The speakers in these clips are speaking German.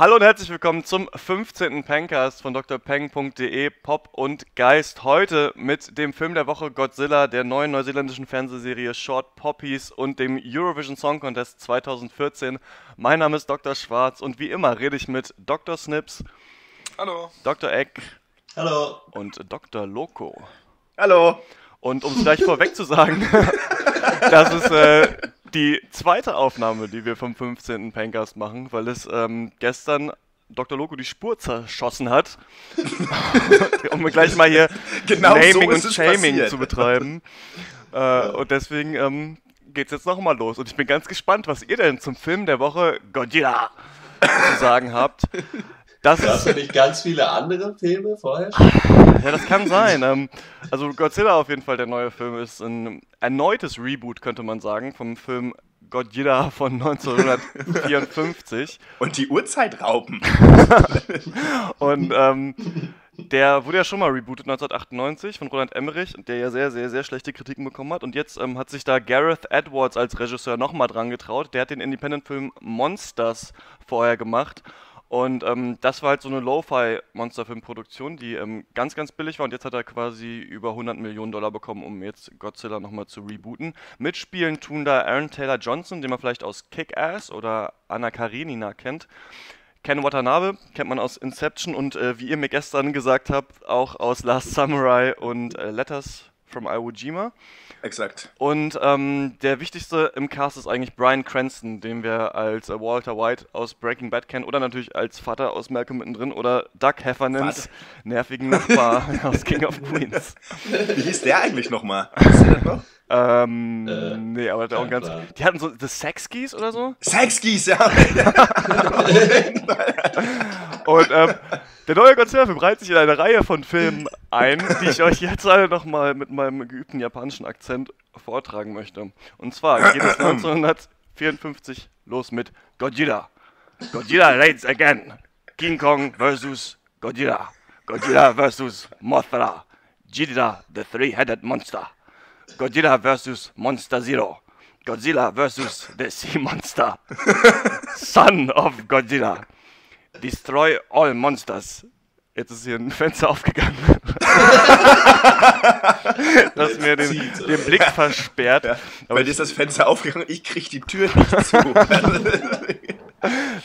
Hallo und herzlich willkommen zum 15. Pencast von drpeng.de Pop und Geist. Heute mit dem Film der Woche Godzilla, der neuen neuseeländischen Fernsehserie Short Poppies und dem Eurovision Song Contest 2014. Mein Name ist Dr. Schwarz und wie immer rede ich mit Dr. Snips, Hallo. Dr. Eck Hallo. und Dr. Loco. Hallo. Und um es gleich vorweg zu sagen, das ist äh, die zweite Aufnahme, die wir vom 15. Pencast machen, weil es ähm, gestern Dr. Loco die Spur zerschossen hat. um gleich mal hier Genau so Naming ist und es Shaming passiert. zu betreiben. äh, und deswegen ähm, geht's jetzt nochmal los. Und ich bin ganz gespannt, was ihr denn zum Film der Woche Godzilla zu sagen habt. Das ist es nicht ganz viele andere Filme vorher? Ja, das kann sein. Ähm, also Godzilla auf jeden Fall, der neue Film, ist ein erneutes Reboot, könnte man sagen, vom Film Godzilla von 1954. Und die Uhrzeit rauben. Und ähm, der wurde ja schon mal rebootet 1998 von Roland Emmerich, der ja sehr, sehr, sehr schlechte Kritiken bekommen hat. Und jetzt ähm, hat sich da Gareth Edwards als Regisseur nochmal dran getraut. Der hat den Independent-Film Monsters vorher gemacht. Und ähm, das war halt so eine Lo-Fi-Monsterfilmproduktion, die ähm, ganz, ganz billig war. Und jetzt hat er quasi über 100 Millionen Dollar bekommen, um jetzt Godzilla nochmal zu rebooten. Mitspielen tun da Aaron Taylor Johnson, den man vielleicht aus Kick-Ass oder Anna Karenina kennt. Ken Watanabe kennt man aus Inception und äh, wie ihr mir gestern gesagt habt, auch aus Last Samurai und äh, Letters from Iwo Jima. Exakt. Und ähm, der wichtigste im Cast ist eigentlich Brian Cranston, den wir als äh, Walter White aus Breaking Bad kennen oder natürlich als Vater aus Malcolm mittendrin oder Doug Heffernans nervigen Nachbar aus King of Queens. Wie hieß der eigentlich nochmal? Wisst ihr das noch? Ähm, Äh, nee, aber der auch ganz. Plan. Die hatten so The Sexkeys oder so. Sexkies, ja. Und ähm, der neue Godzilla-Film reiht sich in eine Reihe von Filmen ein, die ich euch jetzt alle nochmal mit meinem geübten japanischen Akzent vortragen möchte. Und zwar geht es 1954 los mit Godzilla. Godzilla raids again. King Kong versus Godzilla. Godzilla versus Mothra. Ghidorah, the three-headed monster. Godzilla versus Monster Zero. Godzilla versus the Sea Monster. Son of Godzilla. Destroy all monsters. Jetzt ist hier ein Fenster aufgegangen. das mir den, Zieht. den Blick versperrt. ja. Aber Bei dir ist das Fenster aufgegangen, ich krieg die Tür nicht zu.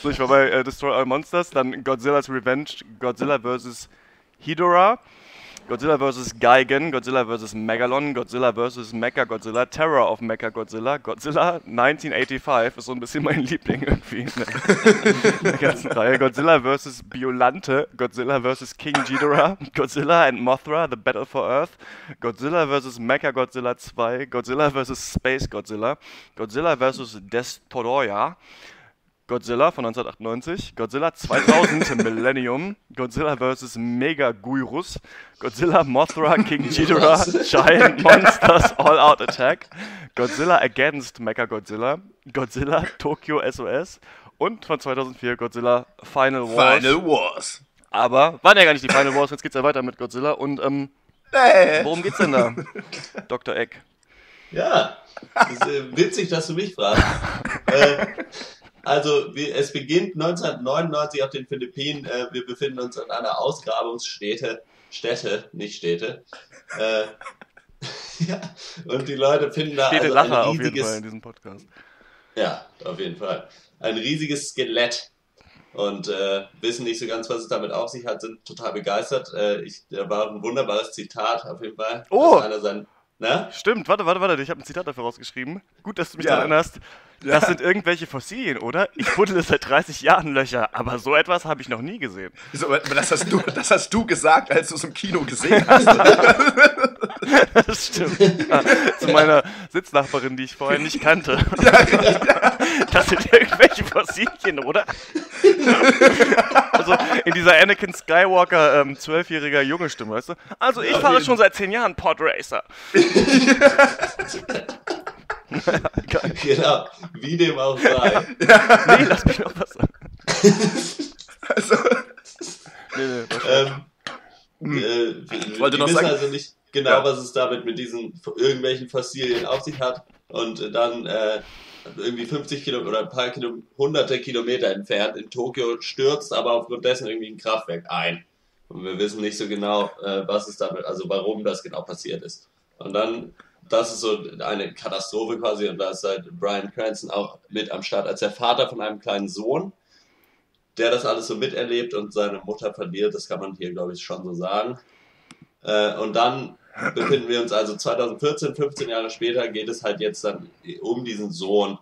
So, ich war bei äh, Destroy All Monsters, dann Godzilla's Revenge, Godzilla vs. Hedorah, Godzilla vs. Gigan, Godzilla vs. Megalon, Godzilla vs. Mecha Godzilla, Terror of Mecha Godzilla, Godzilla 1985 ist so ein bisschen mein Liebling irgendwie in in der ganzen Reihe, Godzilla vs. Biolante, Godzilla vs. King Ghidorah, Godzilla and Mothra, The Battle for Earth, Godzilla vs. Mecha Godzilla 2, Godzilla vs. Space Godzilla, Godzilla vs. Destoroyah, Godzilla von 1998, Godzilla 2000 Millennium, Godzilla vs. Mega Guirus, Godzilla Mothra King Ghidorah Giant Monsters All Out Attack, Godzilla Against Mechagodzilla, Godzilla Tokyo SOS und von 2004 Godzilla Final Wars. Final Wars. Aber waren ja gar nicht die Final Wars, jetzt geht's ja weiter mit Godzilla und ähm, Nee. worum geht's denn da? Dr. Eck. Ja. Das ist äh, witzig, dass du mich fragst. äh, also, wir, es beginnt 1999 auf den Philippinen. Äh, wir befinden uns an einer Ausgrabungsstätte. Städte, nicht Städte. Äh, ja, und die Leute finden da Städte also ein auf jeden riesiges Fall in diesem Podcast. Ja, auf jeden Fall. Ein riesiges Skelett. Und äh, wissen nicht so ganz, was es damit auf sich hat, sind total begeistert. Äh, ich, da war ein wunderbares Zitat auf jeden Fall. Oh! Einer sein, na? Stimmt, warte, warte, warte, ich habe ein Zitat dafür rausgeschrieben. Gut, dass du mich Ja. daran erinnerst. Das sind irgendwelche Fossilien, oder? Ich buddele seit 30 Jahren Löcher, aber so etwas habe ich noch nie gesehen. So, das, hast du, das hast du gesagt, als du es im Kino gesehen hast. Das stimmt. Ja, zu meiner Sitznachbarin, die ich vorher nicht kannte. Das sind irgendwelche Fossilien, oder? Also in dieser Anakin Skywalker ähm, zwölfjähriger junge Stimme, weißt du? Also ich Ja, fahre schon seit zehn Jahren Pod Racer. genau, wie dem auch sei. Nee, lass mich noch was sagen. Also, Nee, nee. Ähm, äh, Ich wollte wir noch wissen sagen- also nicht genau, Ja. was es damit mit diesen irgendwelchen Fossilien auf sich hat. Und äh, dann äh, irgendwie 50 Kilometer oder ein paar Kilo, hunderte Kilometer entfernt in Tokio stürzt aber aufgrund dessen irgendwie ein Kraftwerk ein. Und wir wissen nicht so genau, äh, was es damit, also warum das genau passiert ist. Und dann, das ist so eine Katastrophe quasi und da ist halt Brian Cranston auch mit am Start als der Vater von einem kleinen Sohn, der das alles so miterlebt und seine Mutter verliert, das kann man hier glaube ich schon so sagen. Äh, und dann befinden wir uns also 2014, 15 Jahre später, geht es halt jetzt dann um diesen Sohn.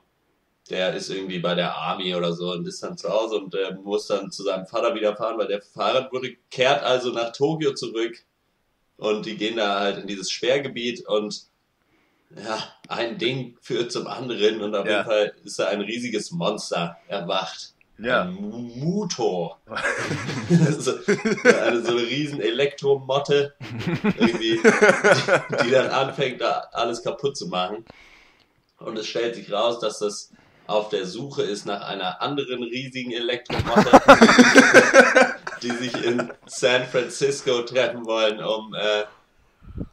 Der ist irgendwie bei der Army oder so und ist dann zu Hause und äh, muss dann zu seinem Vater wieder fahren, weil der verheiratet wurde, kehrt also nach Tokio zurück und die gehen da halt in dieses Sperrgebiet und ja, ein Ding führt zum anderen und auf Ja. jeden Fall ist da ein riesiges Monster erwacht. Ja. Ein so, eine so eine riesen Elektromotte, irgendwie, die, die dann anfängt, da alles kaputt zu machen. Und es stellt sich raus, dass das auf der Suche ist nach einer anderen riesigen Elektromotte, die sich in San Francisco treffen wollen, um äh,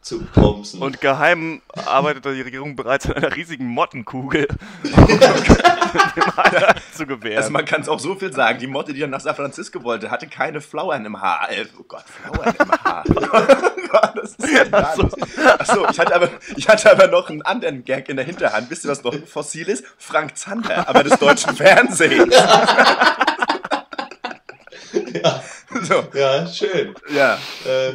zu pumsen. Und geheim arbeitet die Regierung bereits an einer riesigen Mottenkugel, um dem Heiler zu gewähren. Also man kann es auch so viel sagen, die Motte, die dann nach San Francisco wollte, hatte keine Flauern im Haar. Äh, oh Gott, Flauern im Haar. das ist ja Achso. Achso, ich hatte, aber, ich hatte aber noch einen anderen Gag in der Hinterhand. Wisst ihr, was noch ein Fossil ist? Frank Zander, aber des deutschen Fernsehens. ja, So, ja, schön. ja. äh,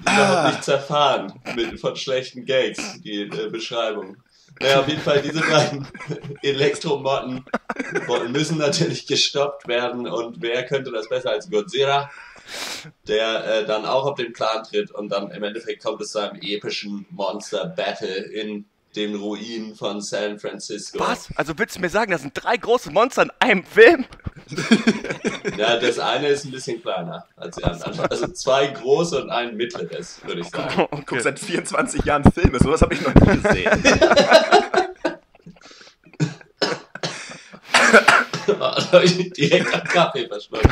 überhaupt nicht zerfahren mit, von schlechten Gags, die äh, Beschreibung. Naja, auf jeden Fall, diese beiden Elektromotten müssen natürlich gestoppt werden und wer könnte das besser als Godzilla, der äh, dann auch auf den Plan tritt und dann im Endeffekt kommt es zu einem epischen Monster-Battle in den Ruinen von San Francisco. Was? Also willst du mir sagen, das sind drei große Monster in einem Film? Ja, das eine ist ein bisschen kleiner als die anderen. Also zwei große und ein mittleres, würde ich sagen. Ich guck seit 24 Jahren Filme, sowas habe ich noch nie gesehen. da habe ich direkt am Kaffee verschluckt.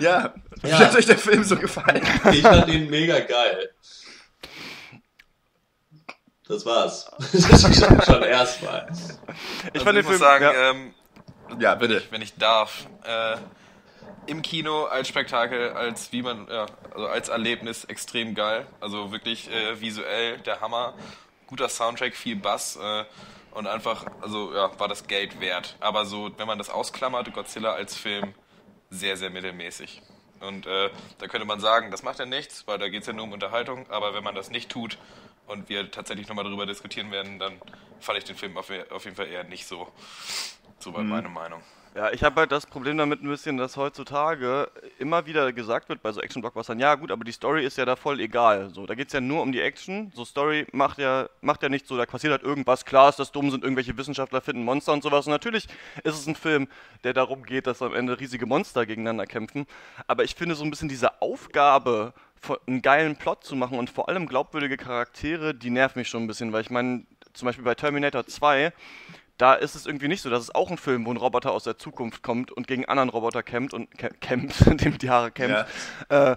Ja. Wie Ja. hat euch der Film so gefallen? Ich fand ihn mega geil. Das war's. Das ist schon, schon erstmal. Ich Also fand den ich muss Film. sagen, ja, ähm, Ja, bitte. wenn ich darf, äh, im Kino als Spektakel, als wie man, ja, also als Erlebnis extrem geil. Also wirklich äh, visuell der Hammer. Guter Soundtrack, viel Bass äh, und einfach, also ja, war das Geld wert. Aber so, wenn man das ausklammert, Godzilla als Film sehr, sehr mittelmäßig. Und äh, da könnte man sagen, das macht ja nichts, weil da geht es ja nur um Unterhaltung. Aber wenn man das nicht tut und wir tatsächlich nochmal darüber diskutieren werden, dann fand ich den Film auf, auf jeden Fall eher nicht so. So war meine Meinung. ja, ich habe halt das Problem damit ein bisschen, dass heutzutage immer wieder gesagt wird bei so Action-Blockbustern, ja gut, aber die Story ist ja da voll egal. So, da geht es ja nur um die Action. So, Story macht ja, macht ja nicht so, da passiert halt irgendwas, klar ist das dumm, sind irgendwelche Wissenschaftler, finden Monster und sowas. Und natürlich ist es ein Film, der darum geht, dass am Ende riesige Monster gegeneinander kämpfen. Aber ich finde so ein bisschen diese Aufgabe, einen geilen Plot zu machen und vor allem glaubwürdige Charaktere, die nervt mich schon ein bisschen, weil ich meine, zum Beispiel bei Terminator 2, da ist es irgendwie nicht so. Das ist auch ein Film, wo ein Roboter aus der Zukunft kommt und gegen anderen Roboter kämpft und kä kämpft, dem die Haare kämpft. Äh,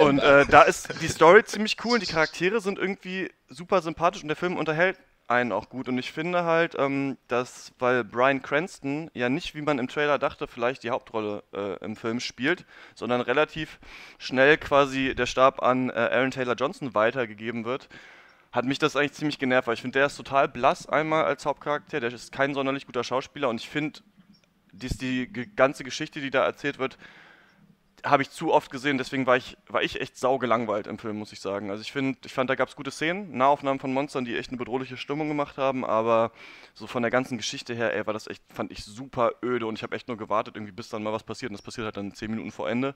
und äh, da ist die Story ziemlich cool und die Charaktere sind irgendwie super sympathisch und der Film unterhält einen auch gut. Und ich finde halt, ähm, dass, weil Brian Cranston ja nicht, wie man im Trailer dachte, vielleicht die Hauptrolle äh, im Film spielt, sondern relativ schnell quasi der Stab an äh, Aaron Taylor Johnson weitergegeben wird, hat mich das eigentlich ziemlich genervt, weil ich finde, der ist total blass einmal als Hauptcharakter, der ist kein sonderlich guter Schauspieler und ich finde, die ganze Geschichte, die da erzählt wird, habe ich zu oft gesehen, deswegen war ich, war ich echt saugelangweilt im Film, muss ich sagen. Also ich finde, ich fand, da gab es gute Szenen, Nahaufnahmen von Monstern, die echt eine bedrohliche Stimmung gemacht haben, aber so von der ganzen Geschichte her, ey, war das echt, fand ich super öde und ich habe echt nur gewartet, irgendwie bis dann mal was passiert und das passiert halt dann zehn Minuten vor Ende.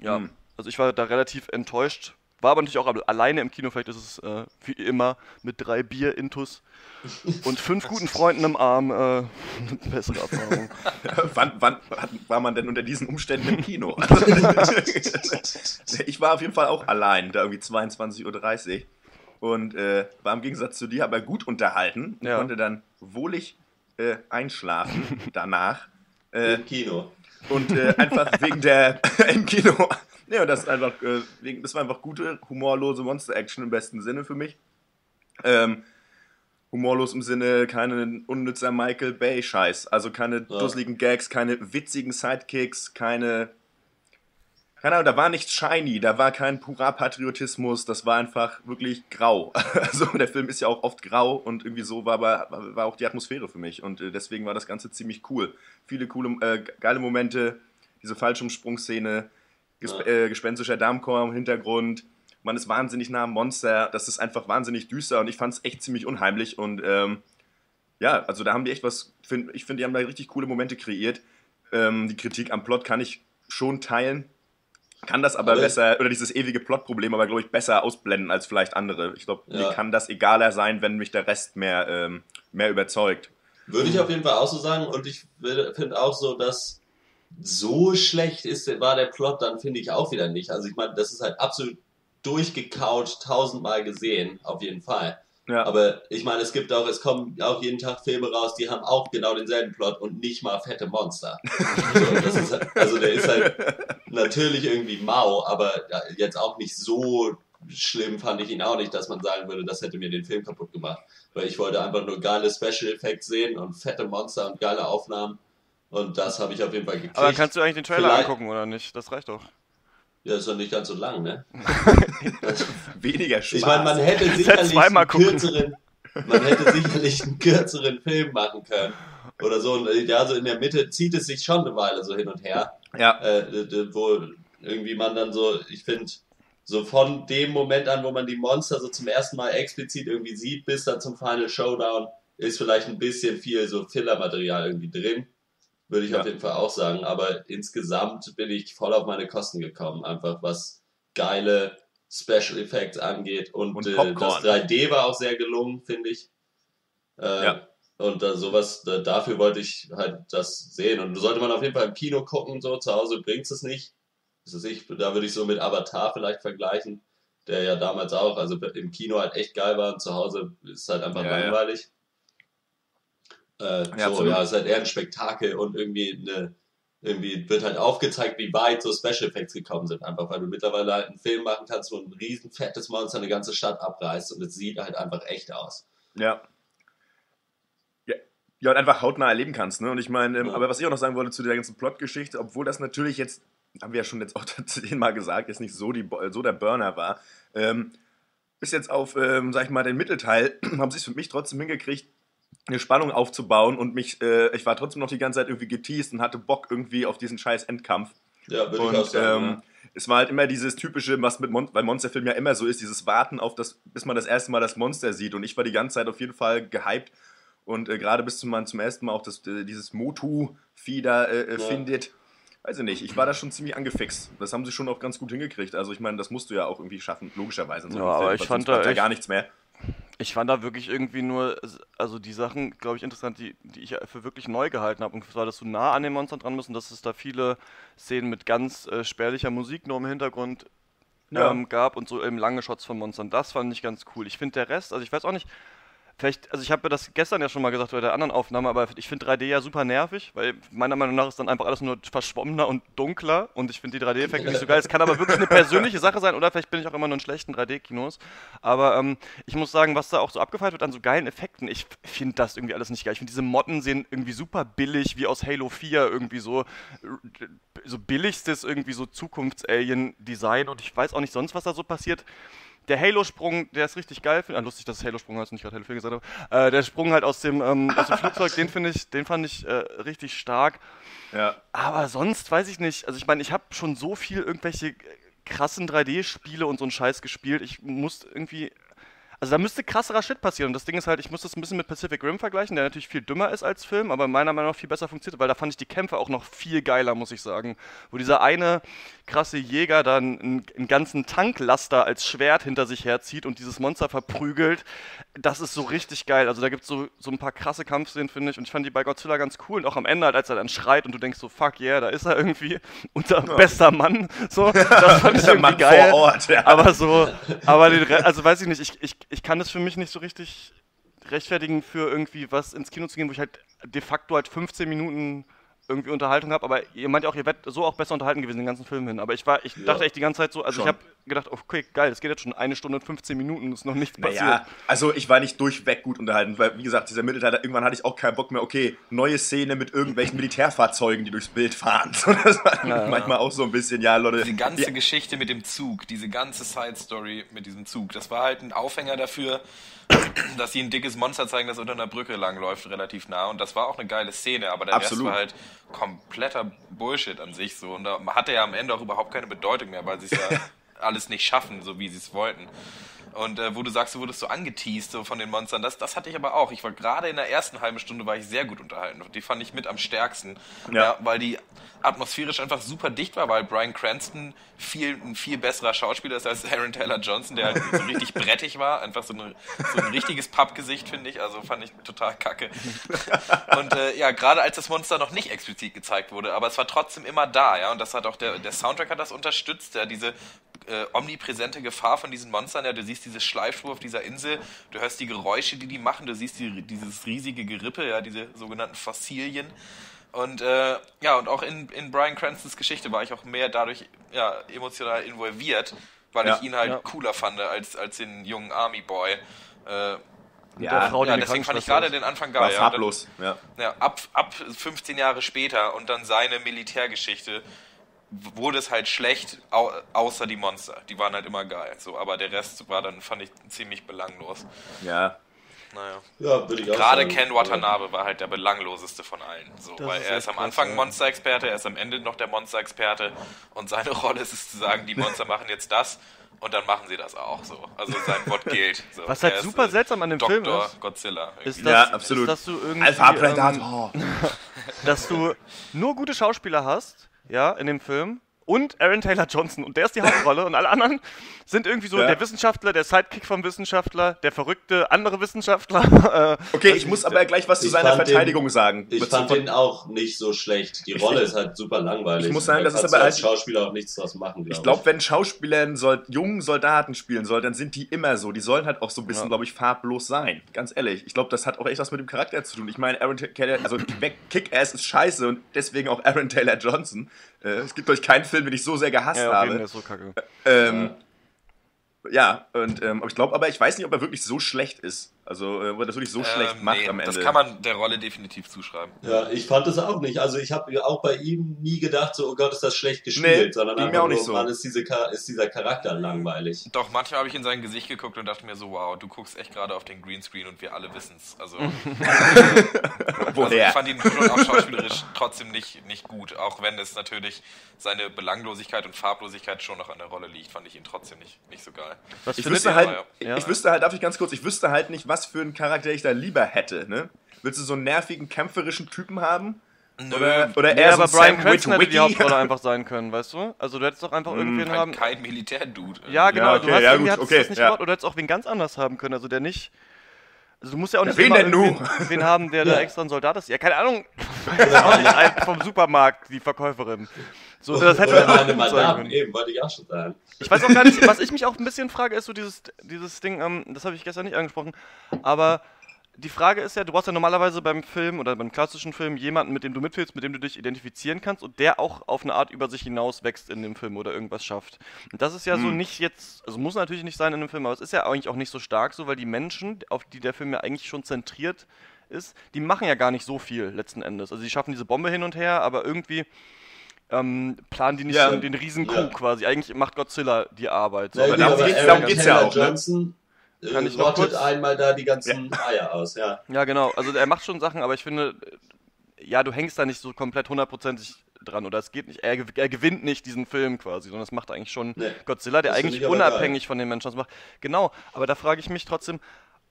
Ja, Hm. also ich war da relativ enttäuscht. War aber natürlich auch alleine im Kino, vielleicht ist es äh, wie immer mit drei Bier intus und fünf guten Freunden im Arm äh, eine bessere Erfahrung. wann, wann hat- war man denn unter diesen Umständen im Kino? Also, ich war auf jeden Fall auch allein, da irgendwie 22.30 Uhr. und äh, war im Gegensatz zu dir aber gut unterhalten und Ja. konnte dann wohlig äh, einschlafen danach. Äh, Im Kino. und äh, einfach wegen der im Kino. Ja, und das ist einfach, äh, das war einfach gute, humorlose Monster-Action im besten Sinne für mich. Ähm, humorlos im Sinne, keine unnützer Michael Bay-Scheiß. Also keine Ja. dusseligen Gags, keine witzigen Sidekicks, keine. Keine Ahnung, da war nichts shiny, da war kein purer Patriotismus, das war einfach wirklich grau. Also der Film ist ja auch oft grau und irgendwie so war, aber, war auch die Atmosphäre für mich und äh, deswegen war das Ganze ziemlich cool. Viele coole, äh, geile Momente, diese Fallschirmsprungszene, gesp Ja. äh, gespenstischer Darmchor im Hintergrund. Man ist wahnsinnig nah am Monster, das ist einfach wahnsinnig düster und ich fand es echt ziemlich unheimlich und ähm, ja, also da haben die echt was, find, ich finde, die haben da richtig coole Momente kreiert. Ähm, die Kritik am Plot kann ich schon teilen, kann das aber Aber- besser, oder dieses ewige Plotproblem aber, glaube ich, besser ausblenden als vielleicht andere. Ich glaube, mir Ja. kann das egaler sein, wenn mich der Rest mehr, ähm, mehr überzeugt. Würde ich auf jeden Fall auch so sagen und ich finde auch so, dass so schlecht ist, war der Plot dann, finde ich auch wieder nicht. Also ich meine, das ist halt absolut durchgekaut, tausendmal gesehen, auf jeden Fall. Ja, Aber ich meine, es gibt auch, es kommen auch jeden Tag Filme raus, die haben auch genau denselben Plot und nicht mal fette Monster. so, das ist halt, also der ist halt natürlich irgendwie mau, aber jetzt auch nicht so schlimm fand ich ihn auch nicht, dass man sagen würde, das hätte mir den Film kaputt gemacht. Weil ich wollte einfach nur geile Special Effects sehen und fette Monster und geile Aufnahmen. Und das habe ich auf jeden Fall gekriegt. Aber kannst du eigentlich den Trailer Vielleicht- angucken oder nicht? Das reicht doch. ja, ist doch nicht ganz so lang, ne? weniger Spaß. Ich meine, man hätte sicherlich einen kürzeren, man hätte sicherlich einen kürzeren Film machen können. Oder so. Und äh, ja, so in der Mitte zieht es sich schon eine Weile so hin und her. ja, Äh, wo irgendwie man dann so, ich finde, so von dem Moment an, wo man die Monster so zum ersten Mal explizit irgendwie sieht, bis dann zum Final Showdown, ist vielleicht ein bisschen viel so Filler-Material irgendwie drin. Würde ich Ja. auf jeden Fall auch sagen. Aber insgesamt bin ich voll auf meine Kosten gekommen. Einfach was geile Special Effects angeht. Und, Und äh, das 3D war auch sehr gelungen, finde ich. Äh, Ja. Und äh, sowas, da, dafür wollte ich halt das sehen. Und sollte man auf jeden Fall im Kino gucken, so zu Hause bringt es nicht. Das ist ich, da würde ich so mit Avatar vielleicht vergleichen, der ja damals auch, also im Kino halt echt geil war und zu Hause ist halt einfach Ja, ja. Äh, Ja, so, absolut. ja, ist halt eher ein Spektakel und irgendwie eine, irgendwie wird halt aufgezeigt, wie weit so Special Effects gekommen sind. Einfach weil du mittlerweile halt einen Film machen kannst, wo ein riesen fettes Monster eine ganze Stadt abreißt und es sieht halt einfach echt aus. Ja. Ja, ja und einfach hautnah erleben kannst, ne? Und ich meine, ähm, Ja. aber was ich auch noch sagen wollte zu der ganzen Plotgeschichte, obwohl das natürlich jetzt, haben wir ja schon jetzt auch zehnmal gesagt, jetzt nicht so, die, so der Burner war, ähm, bis jetzt auf, ähm, sag ich mal, den Mittelteil, haben sie es für mich trotzdem hingekriegt, eine Spannung aufzubauen und mich, äh, ich war trotzdem noch die ganze Zeit irgendwie geteased und hatte Bock irgendwie auf diesen scheiß Endkampf. Ja, würde ich auch Und sagen. ähm, es war halt immer dieses typische, was mit Mon weil Monsterfilm ja immer so ist, dieses Warten auf das, bis man das erste Mal das Monster sieht. Und ich war die ganze Zeit auf jeden Fall gehypt. Und äh, gerade bis man zum ersten Mal auch das, äh, dieses Motu-Vieh da äh, äh, Ja. findet, weiß ich nicht, ich war da schon ziemlich angefixt. Das haben sie schon auch ganz gut hingekriegt. Also ich meine, das musst du ja auch irgendwie schaffen, logischerweise. in so Ja, aber Film, ich fand da ja echt- gar nichts mehr. Ich fand da wirklich irgendwie nur, also die Sachen, glaube ich, interessant, die, die ich für wirklich neu gehalten habe. Und zwar, dass du nah an den Monstern dran bist und dass es da viele Szenen mit ganz äh, spärlicher Musik nur im Hintergrund Ja. ähm, gab und so eben lange Shots von Monstern. Das fand ich ganz cool. Ich finde der Rest, also ich weiß auch nicht, vielleicht, also ich habe das gestern ja schon mal gesagt bei der anderen Aufnahme, aber ich finde 3D ja super nervig, weil meiner Meinung nach ist dann einfach alles nur verschwommener und dunkler und ich finde die 3D-Effekte nicht so geil. Es kann aber wirklich eine persönliche Sache sein oder vielleicht bin ich auch immer nur in schlechten 3D-Kinos. Aber ähm, ich muss sagen, was da auch so abgefeiert wird an so geilen Effekten, ich finde das irgendwie alles nicht geil. Ich finde diese Motten sehen irgendwie super billig, wie aus Halo 4 irgendwie so, so billigstes irgendwie so Zukunfts-Alien-Design und ich weiß auch nicht sonst, was da so passiert. Der Halo-Sprung, der ist richtig geil. Ah, lustig, dass es Halo-Sprung heißt und nicht gerade Halo 4 gesagt habe. Äh, der Sprung halt aus dem, ähm, aus dem Flugzeug, den finde ich, den fand ich äh, richtig stark. Ja. Aber sonst weiß ich nicht. Also ich meine, ich habe schon so viel irgendwelche äh, krassen 3D-Spiele und so einen Scheiß gespielt. Ich muss irgendwie. Also da müsste krasserer Shit passieren. Und das Ding ist halt, ich muss das ein bisschen mit Pacific Rim vergleichen, der natürlich viel dümmer ist als Film, aber meiner Meinung nach viel besser funktioniert, weil da fand ich die Kämpfe auch noch viel geiler, muss ich sagen. Wo dieser eine krasse Jäger dann einen, einen ganzen Tanklaster als Schwert hinter sich herzieht und dieses Monster verprügelt. Das ist so richtig geil. Also da gibt es so, so ein paar krasse Kampfszenen, finde ich. Und ich fand die bei Godzilla ganz cool. Und auch am Ende, halt, als er dann schreit und du denkst so, fuck yeah, da ist er irgendwie. Unser bester Mann. So, das fand ich irgendwie Mann geil. vor Ort, ja. Aber so, aber den, Re- also weiß ich nicht, ich, ich, ich kann das für mich nicht so richtig rechtfertigen, für irgendwie was ins Kino zu gehen, wo ich halt de facto halt 15 Minuten irgendwie Unterhaltung habe, aber ihr meint ja auch, ihr werdet so auch besser unterhalten gewesen den ganzen Film hin. Aber ich war, ich dachte echt die ganze Zeit so, also schon. ich habe gedacht, okay, geil, es geht jetzt schon eine Stunde und 15 Minuten, ist noch nichts passiert. Naja, also ich war nicht durchweg gut unterhalten, weil, wie gesagt, dieser Mittelteil, irgendwann hatte ich auch keinen Bock mehr, okay, neue Szene mit irgendwelchen Militärfahrzeugen, die durchs Bild fahren. So, das war manchmal auch so ein bisschen, ja, Leute. Diese ganze ja, Geschichte mit dem Zug, diese ganze Side-Story mit diesem Zug, das war halt ein Aufhänger dafür, dass sie ein dickes Monster zeigen, das unter einer Brücke langläuft, relativ nah. Und das war auch eine geile Szene, aber der Absolut. Rest war halt kompletter Bullshit an sich so. Und da hatte ja am Ende auch überhaupt keine Bedeutung mehr, weil sie es ja alles nicht schaffen, so wie sie es wollten. Und äh, wo du sagst, du wurdest so angeteased so von den Monstern, das, das hatte ich aber auch. Ich war gerade in der ersten halben Stunde war ich sehr gut unterhalten. Die fand ich mit am stärksten. Ja. Ja, weil die atmosphärisch einfach super dicht war, weil Brian Cranston viel, ein viel besserer Schauspieler ist als Aaron Taylor Johnson, der halt so richtig brettig war. Einfach so, eine, so ein richtiges Pappgesicht, finde ich. Also fand ich total kacke. Und äh, ja, gerade als das Monster noch nicht explizit gezeigt wurde, aber es war trotzdem immer da, ja. Und das hat auch der, der Soundtrack hat das unterstützt, ja, diese äh, omnipräsente Gefahr von diesen Monstern. Ja, du siehst diese Schleifspur auf dieser Insel, du hörst die Geräusche, die die machen, du siehst die, dieses riesige Gerippe, ja, diese sogenannten Fossilien. Und äh, ja, und auch in, in Brian Cranstons Geschichte war ich auch mehr dadurch ja, emotional involviert, weil Ja. ich ihn halt Ja. cooler fand als, als den jungen Army Boy. Äh, der Frau, ja, deswegen fand ich gerade den Anfang geil. Ja, dann- ja. ja, ab, ab 15 Jahre später und dann seine Militärgeschichte wurde es halt schlecht, au, außer die Monster. Die waren halt immer geil. So, aber der Rest war dann, fand ich, ziemlich belanglos. Ja, Naja. Ja, würde ich auch Gerade sagen. Ken Watanabe war halt der belangloseste von allen. So, Das weil ist er ist am krass, Anfang ja. Monster-Experte, er ist am Ende noch der Monster-Experte und seine Rolle ist es zu sagen, die Monster machen jetzt das und dann machen sie das auch so. Also sein Wort gilt. So. Was halt Er ist, super äh, seltsam an dem Dr. Film ist, Godzilla. ist, dass, Ja, absolut. ist, dass du irgendwie, Alpha ähm, Predator. dass du nur gute Schauspieler hast, ja, in dem Film. Und Aaron Taylor Johnson. Und der ist die Hauptrolle. und alle anderen sind irgendwie so Ja. der Wissenschaftler, der Sidekick vom Wissenschaftler, der verrückte andere Wissenschaftler. Okay, ich muss aber gleich was zu seiner fand den- Verteidigung sagen. Ich Mit fand den auch nicht so schlecht. Die Rolle ist halt super langweilig. Ich muss sagen, Da das ist aber als Schauspieler auch nichts draus machen, Ich glaube, wenn Schauspieler einen Sol jungen Soldaten spielen soll, dann sind die immer so. Die sollen halt auch so ein bisschen, Ja. glaube ich, farblos sein. Ganz ehrlich. Ich glaube, das hat auch echt was mit dem Charakter zu tun. Ich meine, Aaron Taylor, also Kick-Ass ist scheiße und deswegen auch Aaron Taylor Johnson. Äh, es gibt euch keinen Film, den ich so sehr gehasst ja, auf jeden habe. ist so kacke. Ähm, ja, und ähm, ich glaube, aber ich weiß nicht, ob er wirklich so schlecht ist. Also, äh, er das wirklich so schlecht Ähm, macht nee, am Ende. Das kann man der Rolle definitiv zuschreiben. Ja, ich fand es auch nicht. Also ich habe auch bei ihm nie gedacht, so, oh Gott, ist das schlecht gespielt, Nee, sondern einfach auch nicht nur, so. Mann, ist, diese, ist dieser Charakter langweilig. Doch, manchmal habe ich in sein Gesicht geguckt und dachte mir so, wow, du guckst echt gerade auf den Greenscreen und wir alle wissen's. Also, also ich Woher? fand ihn schon auch schauspielerisch trotzdem nicht, nicht gut. Auch wenn es natürlich seine Belanglosigkeit und Farblosigkeit schon noch an der Rolle liegt, fand ich ihn trotzdem nicht, nicht so geil. Was Ich wüsste halt, ich, ja. ich wüsste halt, darf ich ganz kurz, ich wüsste halt nicht, was für einen Charakter ich da lieber hätte, ne? Willst du so einen nervigen, kämpferischen Typen haben? Oder, oder Ja, eher aber so Brian Cranston hätte die? Hauptrolle einfach sein können, weißt du? Also du hättest doch einfach irgendwen Kein, haben. kein Militärdude. Ja, genau, Ja, du okay, hast ja, gut, hattest okay, das nicht ja. gebraucht, oder hättest auch wen ganz anders haben können, also der nicht. Also du musst ja auch nicht wen denn nu? irgendwen- wen haben, der Ja. da extra ein Soldat ist. Ja, keine Ahnung. Weiß auch nicht, ein- vom Supermarkt, die Verkäuferin. So, das hätte Oder meine Madame, eben, wollte ich auch schon sagen. Ich weiß auch gar nicht, was ich mich auch ein bisschen frage, ist so dieses, dieses Ding, ähm, das habe ich gestern nicht angesprochen, aber die Frage ist ja, du brauchst ja normalerweise beim Film oder beim klassischen Film jemanden, mit dem du mitfühlst, mit dem du dich identifizieren kannst und der auch auf eine Art über sich hinaus wächst in dem Film oder irgendwas schafft. Und das ist ja so nicht jetzt, also muss natürlich nicht sein in einem Film, aber es ist ja eigentlich auch nicht so stark so, weil die Menschen, auf die der Film ja eigentlich schon zentriert ist, die machen ja gar nicht so viel letzten Endes. Also die schaffen diese Bombe hin und her, aber irgendwie ähm, planen die nicht Ja. so den riesen Coup Ja. quasi. Eigentlich macht Godzilla die Arbeit. So. Na Aber aber geht's- darum geht's ja Taylor auch, ne? Johnson äh, Kann ich noch kurz- einmal da die ganzen Eier aus, ja. Ja, genau. Also er macht schon Sachen, aber ich finde, ja, du hängst da nicht so komplett hundertprozentig dran oder es geht nicht, er, er gewinnt nicht diesen Film quasi, sondern das macht eigentlich schon Nee. Godzilla, der eigentlich unabhängig von den Menschen das macht. Genau, aber da frage ich mich trotzdem,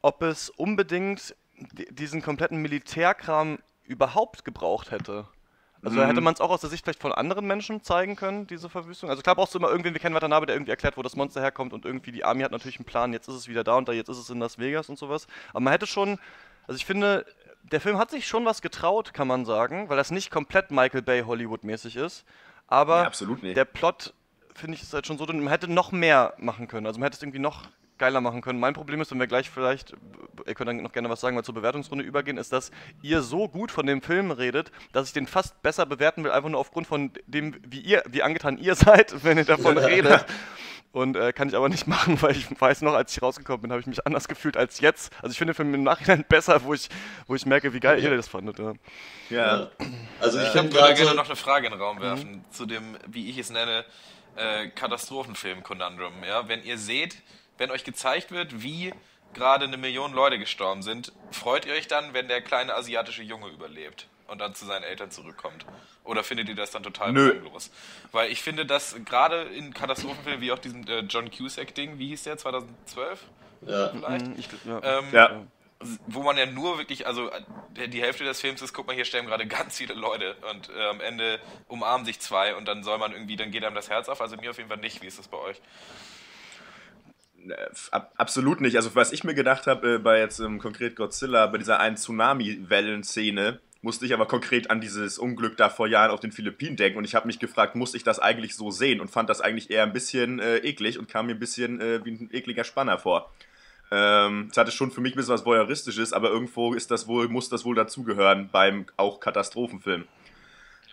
ob es unbedingt di- diesen kompletten Militärkram überhaupt gebraucht hätte. Also mhm. hätte man es auch aus der Sicht vielleicht von anderen Menschen zeigen können, diese Verwüstung. Also klar brauchst du immer irgendwen, wir kennen Watanabe, der irgendwie erklärt, wo das Monster herkommt und irgendwie die Army hat natürlich einen Plan, jetzt ist es wieder da und da, jetzt ist es in Las Vegas und sowas. Aber man hätte schon, also ich finde, der Film hat sich schon was getraut, kann man sagen, weil das nicht komplett Michael Bay Hollywood-mäßig ist. Aber nee, der Plot, finde ich, ist halt schon so, man hätte noch mehr machen können. Also man hätte es irgendwie noch geiler machen können. Mein Problem ist, wenn wir gleich vielleicht, ihr könnt dann noch gerne was sagen, mal zur Bewertungsrunde übergehen, ist, dass ihr so gut von dem Film redet, dass ich den fast besser bewerten will, einfach nur aufgrund von dem, wie ihr, wie angetan ihr seid, wenn ihr davon redet. Und äh, kann ich aber nicht machen, weil ich weiß noch, als ich rausgekommen bin, habe ich mich anders gefühlt als jetzt. Also ich finde den Film im Nachhinein besser, wo ich, wo ich merke, wie geil ihr das fandet. Ja. ja. Also ich würde gerne noch eine Frage in den Raum werfen mhm. zu dem, wie ich es nenne, äh, Katastrophenfilm-Konundrum. Ja? Wenn ihr seht, wenn euch gezeigt wird, wie gerade eine Million Leute gestorben sind, freut ihr euch dann, wenn der kleine asiatische Junge überlebt und dann zu seinen Eltern zurückkommt? Oder findet ihr das dann total belanglos? Weil ich finde, dass gerade in Katastrophenfilmen wie auch diesem äh, John Cusack-Ding, wie hieß der, 2012? Ja. Vielleicht? Mhm, ich, ja. Ähm, ja. Wo man ja nur wirklich, also die Hälfte des Films ist, guck mal, hier sterben gerade ganz viele Leute und äh, am Ende umarmen sich zwei und dann soll man irgendwie, dann geht einem das Herz auf. Also mir auf jeden Fall nicht. Wie ist das bei euch? Absolut nicht. Also was ich mir gedacht habe, äh, bei jetzt ähm, konkret Godzilla, bei dieser einen Tsunami-Wellen-Szene, musste ich aber konkret an dieses Unglück da vor Jahren auf den Philippinen denken und ich habe mich gefragt, muss ich das eigentlich so sehen und fand das eigentlich eher ein bisschen äh, eklig und kam mir ein bisschen äh, wie ein ekliger Spanner vor. Ähm, es hatte schon für mich ein bisschen was Voyeuristisches, aber irgendwo ist das wohl, muss das wohl dazugehören beim auch Katastrophenfilm.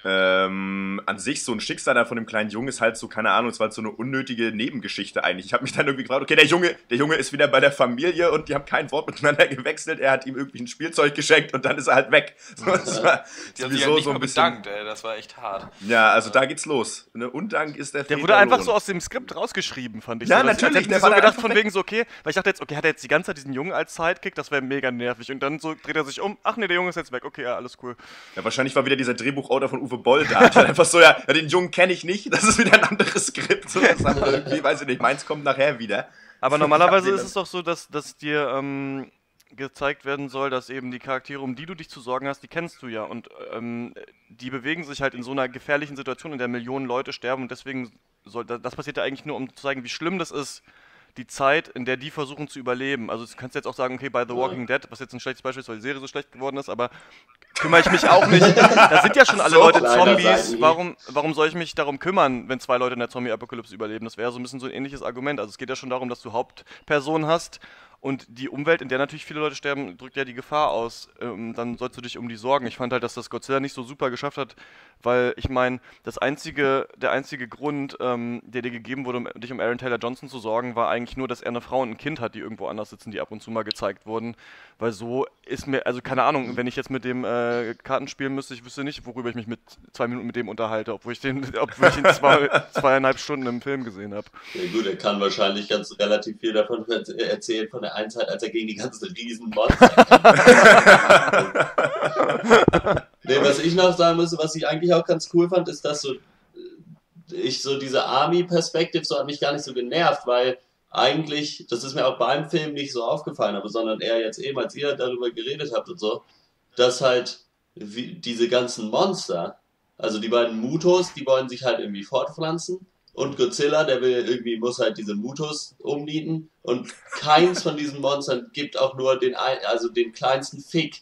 Ähm, an sich so ein Schicksal da von dem kleinen Jungen ist halt so, keine Ahnung, es war halt so eine unnötige Nebengeschichte eigentlich. Ich habe mich dann irgendwie gefragt, okay, der Junge, der Junge ist wieder bei der Familie und die haben kein Wort miteinander gewechselt. Er hat ihm irgendwie ein Spielzeug geschenkt und dann ist er halt weg. So, das war die haben sich halt nicht so ein bisschen, bedankt, ey, das war echt hart. Ja, also da geht's los. Ne? Undank ist der Der wurde einfach so aus dem Skript rausgeschrieben, fand ich. Ja, so. natürlich. Ich, der so gedacht von wegen so, okay, weil ich dachte jetzt, okay, hat er jetzt die ganze Zeit diesen Jungen als Sidekick, das wäre mega nervig. Und dann so dreht er sich um, ach nee, der Junge ist jetzt weg, okay, ja, alles cool. Ja, wahrscheinlich war wieder dieser Drehbuchautor von Uwe Boll da. einfach so, ja, den Jungen kenne ich nicht, das ist wieder ein anderes Skript. So, das haben irgendwie, weiß ich nicht, meins kommt nachher wieder. Aber normalerweise ist es doch so, dass, dass dir ähm, gezeigt werden soll, dass eben die Charaktere, um die du dich zu sorgen hast, die kennst du ja. Und ähm, die bewegen sich halt in so einer gefährlichen Situation, in der Millionen Leute sterben. Und deswegen soll das passiert ja eigentlich nur, um zu zeigen, wie schlimm das ist, die Zeit, in der die versuchen zu überleben. Also du kannst jetzt auch sagen, okay, bei The Walking Dead, was jetzt ein schlechtes Beispiel ist, weil die Serie so schlecht geworden ist, aber kümmere ich mich auch nicht. Da sind ja schon alle so Leute Zombies. Warum, warum soll ich mich darum kümmern, wenn zwei Leute in der Zombie-Apokalypse überleben? Das wäre so ein bisschen so ein ähnliches Argument. Also es geht ja schon darum, dass du Hauptpersonen hast und die Umwelt, in der natürlich viele Leute sterben, drückt ja die Gefahr aus. Ähm, dann sollst du dich um die sorgen. Ich fand halt, dass das Godzilla nicht so super geschafft hat, weil ich meine, das einzige, der einzige Grund, ähm, der dir gegeben wurde, um dich um Aaron Taylor Johnson zu sorgen, war eigentlich nur, dass er eine Frau und ein Kind hat, die irgendwo anders sitzen, die ab und zu mal gezeigt wurden. Weil so ist mir, also keine Ahnung, wenn ich jetzt mit dem äh, Karten spielen müsste, ich wüsste nicht, worüber ich mich mit zwei Minuten mit dem unterhalte, obwohl ich den, obwohl ich ihn zwei, zweieinhalb Stunden im Film gesehen habe. Ja gut, er kann wahrscheinlich ganz relativ viel davon erzählen, von der einen Zeit, als er gegen die ganzen Riesenmonster Nee, was ich noch sagen müsste, was ich eigentlich auch ganz cool fand, ist, dass so ich so diese Army-Perspektive so hat mich gar nicht so genervt, weil eigentlich, das ist mir auch beim Film nicht so aufgefallen, aber sondern eher jetzt eben, als ihr darüber geredet habt und so, dass halt diese ganzen Monster, also die beiden Mutos, die wollen sich halt irgendwie fortpflanzen und Godzilla, der will irgendwie, muss halt diese Mutos umnieten und keins von diesen Monstern gibt auch nur den, also den kleinsten Fick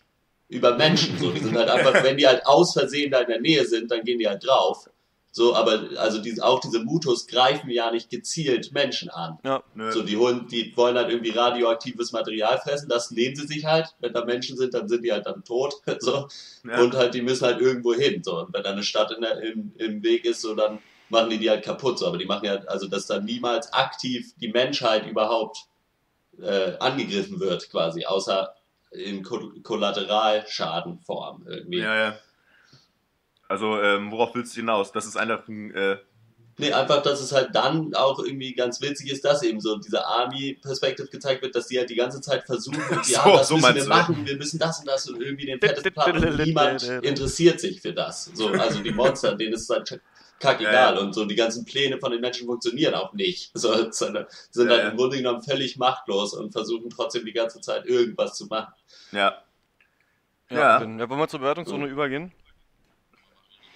über Menschen. So, die sind halt einfach, wenn die halt aus Versehen da in der Nähe sind, dann gehen die halt drauf. So, aber also die, auch diese Mutos greifen ja nicht gezielt Menschen an. Ja, so, die holen, die wollen halt irgendwie radioaktives Material fressen, das nehmen sie sich halt. Wenn da Menschen sind, dann sind die halt dann tot. So. Ja. Und halt, die müssen halt irgendwo hin. So. Und wenn da eine Stadt in der, im, im Weg ist, so dann machen die die halt kaputt. So. Aber die machen ja, also dass dann niemals aktiv die Menschheit überhaupt äh, angegriffen wird, quasi, außer in Kollateralschadenform irgendwie. Ja, ja. Also, ähm, worauf willst du hinaus? Das ist einfach ein. Äh Nee, einfach, dass es halt dann auch irgendwie ganz witzig ist, dass eben so diese Army-Perspektive gezeigt wird, dass die halt die ganze Zeit versuchen, und ja, so, das so müssen wir machen, wir müssen das und das und irgendwie den fettes Plan und niemand interessiert sich für das. So, also die Monster, denen ist halt kackegal ja, ja. und so die ganzen Pläne von den Menschen funktionieren auch nicht. So, sind ja, halt im Grunde genommen völlig machtlos und versuchen trotzdem die ganze Zeit irgendwas zu machen. Ja. Ja, ja. wollen wir zur Bewertungszone so. übergehen?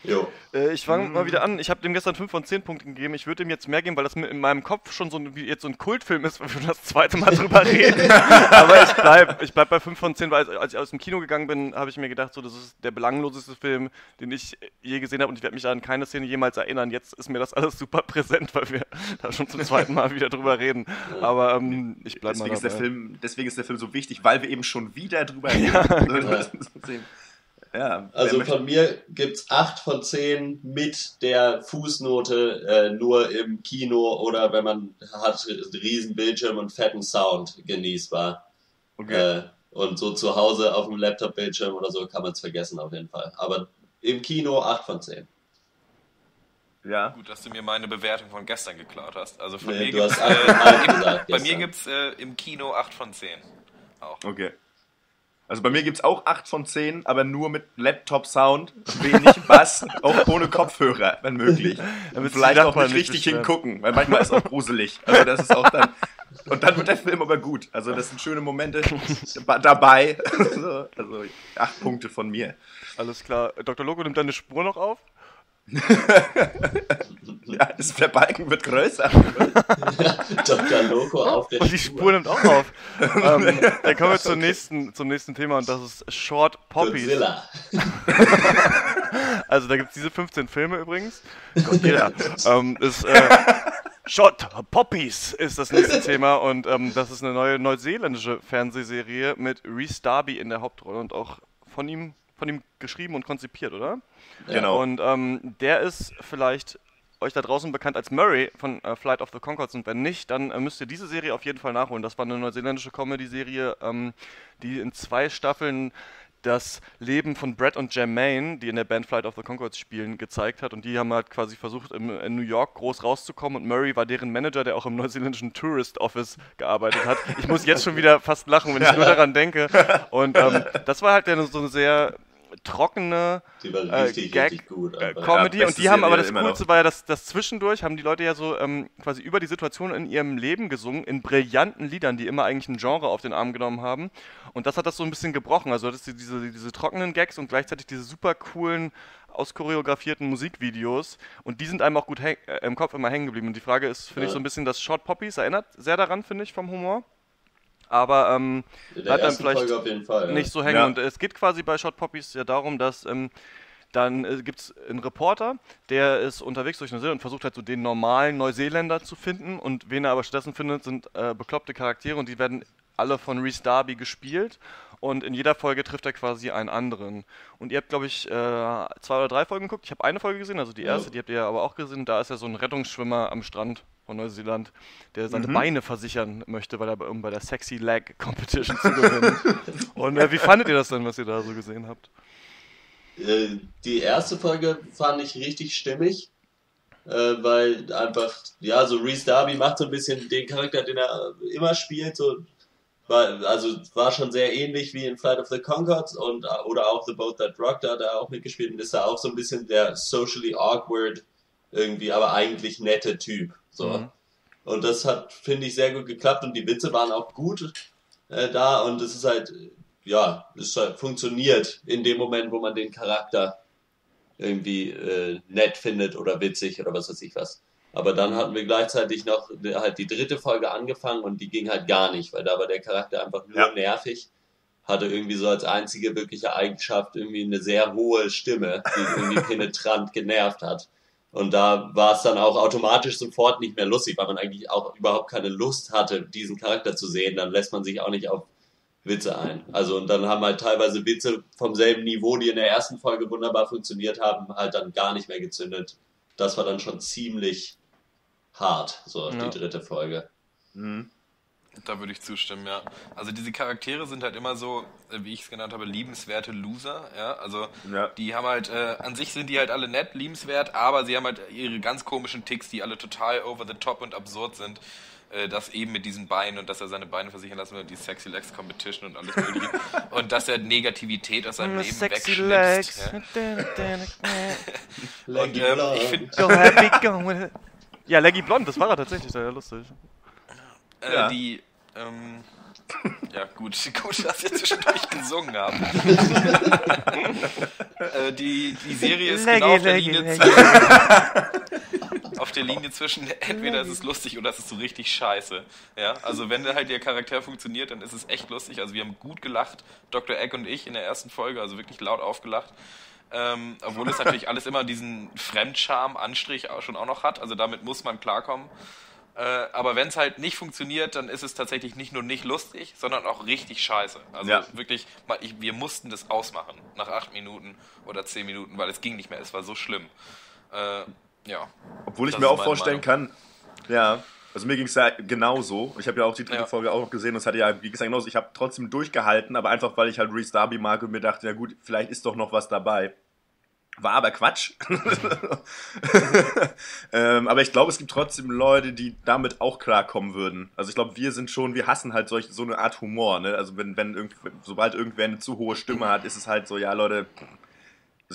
Jo. Äh, ich fange Mm. mal wieder an. Ich habe dem gestern 5 von 10 Punkten gegeben. Ich würde dem jetzt mehr geben, weil das in meinem Kopf schon so ein, wie jetzt so ein Kultfilm ist, weil wir das zweite Mal drüber reden. Aber ich bleib, ich bleib bei 5 von 10, weil als, ich aus dem Kino gegangen bin, habe ich mir gedacht, so, das ist der belangloseste Film, den ich je gesehen habe und ich werde mich an keine Szene jemals erinnern. Jetzt ist mir das alles super präsent, weil wir da schon zum zweiten Mal wieder drüber reden. Aber ähm, ich bleibe mal Deswegen ist, der dabei. Film, deswegen ist der Film so wichtig, weil wir eben schon wieder drüber reden. Ja, Also wer von mir gibt's 8 von 10 mit der Fußnote äh, nur im Kino oder wenn man hat riesen Bildschirm und fetten Sound genießbar. Okay. Äh, und so zu Hause auf dem Laptop-Bildschirm oder so kann man es vergessen auf jeden Fall. Aber im Kino 8 von 10. ja. Gut, dass du mir meine Bewertung von gestern geklaut hast. Also von Nee, mir du gibt's, hast äh, 8,5 im, gesagt bei mir gibt's äh, im Kino 8 von 10. Auch. Okay. Also bei mir gibt es auch 8 von 10, aber nur mit Laptop-Sound, wenig Bass, auch ohne Kopfhörer, wenn möglich. Und Damit vielleicht auch nicht richtig beschweren. hingucken, weil manchmal ist es auch gruselig. Also das ist auch dann. Und dann wird der Film aber gut. Also das sind schöne Momente dabei. Also, also 8 Punkte von mir. Alles klar. Dr. Logo nimmt deine Spur noch auf? Ja, das, der Balken wird größer. Dr. Loco auf der Und die Spur nimmt auch auf. ähm, dann kommen wir zum, nächsten, zum nächsten Thema und das ist Short Poppies. Godzilla. Also da gibt es diese 15 Filme übrigens. Godzilla. ähm, ist, äh, Short Poppies ist das nächste Thema und ähm, das ist eine neue neuseeländische Fernsehserie mit Reese Darby in der Hauptrolle und auch von ihm, von ihm geschrieben und konzipiert, oder? Genau. Und ähm, der ist vielleicht euch da draußen bekannt als Murray von äh, Flight of the Conchords und wenn nicht, dann äh, müsst ihr diese Serie auf jeden Fall nachholen. Das war eine neuseeländische Comedy-Serie, ähm, die in zwei Staffeln das Leben von Brett und Jermaine, die in der Band Flight of the Conchords spielen, gezeigt hat. Und die haben halt quasi versucht, im, in New York groß rauszukommen. Und Murray war deren Manager, der auch im neuseeländischen Tourist Office gearbeitet hat. Ich muss jetzt schon wieder fast lachen, wenn ich nur daran denke. Und ähm, das war halt so eine sehr trockene Die war äh, richtig, Gag, richtig gut. äh. Comedy Ja, und die haben aber Serie das noch. Coolste war ja, dass, dass zwischendurch haben die Leute ja so ähm, quasi über die Situation in ihrem Leben gesungen, in brillanten Liedern, die immer eigentlich ein Genre auf den Arm genommen haben. Und das hat das so ein bisschen gebrochen. Also das diese, diese trockenen Gags und gleichzeitig diese super coolen, auschoreografierten Musikvideos. Und die sind einem auch gut äh, im Kopf immer hängen geblieben. Und die Frage ist, finde ich, Ja. so ein bisschen, das Short Poppies erinnert sehr daran, finde ich, vom Humor. Aber ähm, hat dann vielleicht Folge auf jeden Fall. ja. nicht so hängen. Ja. Und es geht quasi bei Shot Poppies ja darum, dass ähm, dann äh, gibt es einen Reporter, der ist unterwegs durch Neuseeland und versucht halt so den normalen Neuseeländer zu finden. Und wen er aber stattdessen findet, sind äh, bekloppte Charaktere und die werden alle von Reese Darby gespielt. Und in jeder Folge trifft er quasi einen anderen. Und ihr habt, glaube ich, äh, zwei oder drei Folgen geguckt. Ich habe eine Folge gesehen, also die Ja. erste, die habt ihr aber auch gesehen. Da ist ja so ein Rettungsschwimmer am Strand von Neuseeland, der seine Beine versichern möchte, weil er bei, um bei der Sexy Leg Competition zu gewinnen. Und äh, wie fandet ihr das denn, was ihr da so gesehen habt? Äh, die erste Folge fand ich richtig stimmig, äh, weil einfach, ja, so Reese Darby macht so ein bisschen den Charakter, den er immer spielt, so, war, also war schon sehr ähnlich wie in Flight of the Concords und oder auch The Boat That Rocked, da hat er auch mitgespielt und ist da auch so ein bisschen der socially awkward irgendwie, aber eigentlich nette Typ, so. Mhm. Und das hat, finde ich, sehr gut geklappt und die Witze waren auch gut äh, da und es ist halt, ja, es halt funktioniert in dem Moment, wo man den Charakter irgendwie äh, nett findet oder witzig oder was weiß ich was. Aber dann hatten wir gleichzeitig noch halt die dritte Folge angefangen und die ging halt gar nicht, weil da war der Charakter einfach nur Ja. nervig. Hatte irgendwie so als einzige wirkliche Eigenschaft irgendwie eine sehr hohe Stimme, die irgendwie penetrant genervt hat. Und da war es dann auch automatisch sofort nicht mehr lustig, weil man eigentlich auch überhaupt keine Lust hatte, diesen Charakter zu sehen. Dann lässt man sich auch nicht auf Witze ein. Also und dann haben halt teilweise Witze vom selben Niveau, die in der ersten Folge wunderbar funktioniert haben, halt dann gar nicht mehr gezündet. Das war dann schon ziemlich hart, so Ja. die dritte Folge. Mhm. Da würde ich zustimmen, ja. Also diese Charaktere sind halt immer so, äh, wie ich es genannt habe, liebenswerte Loser, ja. Also Ja. die haben halt, äh, an sich sind die halt alle nett, liebenswert, aber sie haben halt ihre ganz komischen Ticks, die alle total over the top und absurd sind. Äh, das eben mit diesen Beinen und dass er seine Beine versichern lassen will, die Sexy Legs Competition und alles mögliche. und dass er Negativität aus seinem Leben Sexy wegschnipst. legs. Ja. Und ähm, ich finde, Go happy, go with it. Ja, Leggy Blond, das war er tatsächlich, das war ja lustig. äh, Ja. die, ähm, ja gut, gut, dass ihr zwischendurch gesungen habt. äh, die, die Serie ist Leggy, genau auf der leggy, Linie leggy. Auf der Linie zwischen entweder ist es lustig oder es ist so richtig scheiße. Ja, also wenn halt der Charakter funktioniert, dann ist es echt lustig. Also wir haben gut gelacht, Dr. Egg und ich in der ersten Folge, also wirklich laut aufgelacht. Ähm, obwohl es natürlich alles immer diesen Fremdscham-Anstrich auch schon auch noch hat. Also damit muss man klarkommen. Äh, aber wenn es halt nicht funktioniert, dann ist es tatsächlich nicht nur nicht lustig, sondern auch richtig scheiße. Also Ja. wirklich, mal, ich, wir mussten das ausmachen nach acht Minuten oder zehn Minuten, weil es ging nicht mehr. Es war so schlimm. Äh, ja. Obwohl ich Das mir auch vorstellen kann, ja, also mir ging es ja genauso. Ich habe ja auch die dritte Ja. Folge auch noch gesehen und es hatte ja, wie gesagt, genauso. Ich habe trotzdem durchgehalten, aber einfach, weil ich halt Reese Darby mag und mir dachte, ja gut, vielleicht ist doch noch was dabei. War aber Quatsch. ähm, aber ich glaube, es gibt trotzdem Leute, die damit auch klarkommen würden. Also ich glaube, wir sind schon, wir hassen halt solch, so eine Art Humor. Ne? Also wenn, wenn irgend, sobald irgendwer eine zu hohe Stimme hat, ist es halt so, ja Leute,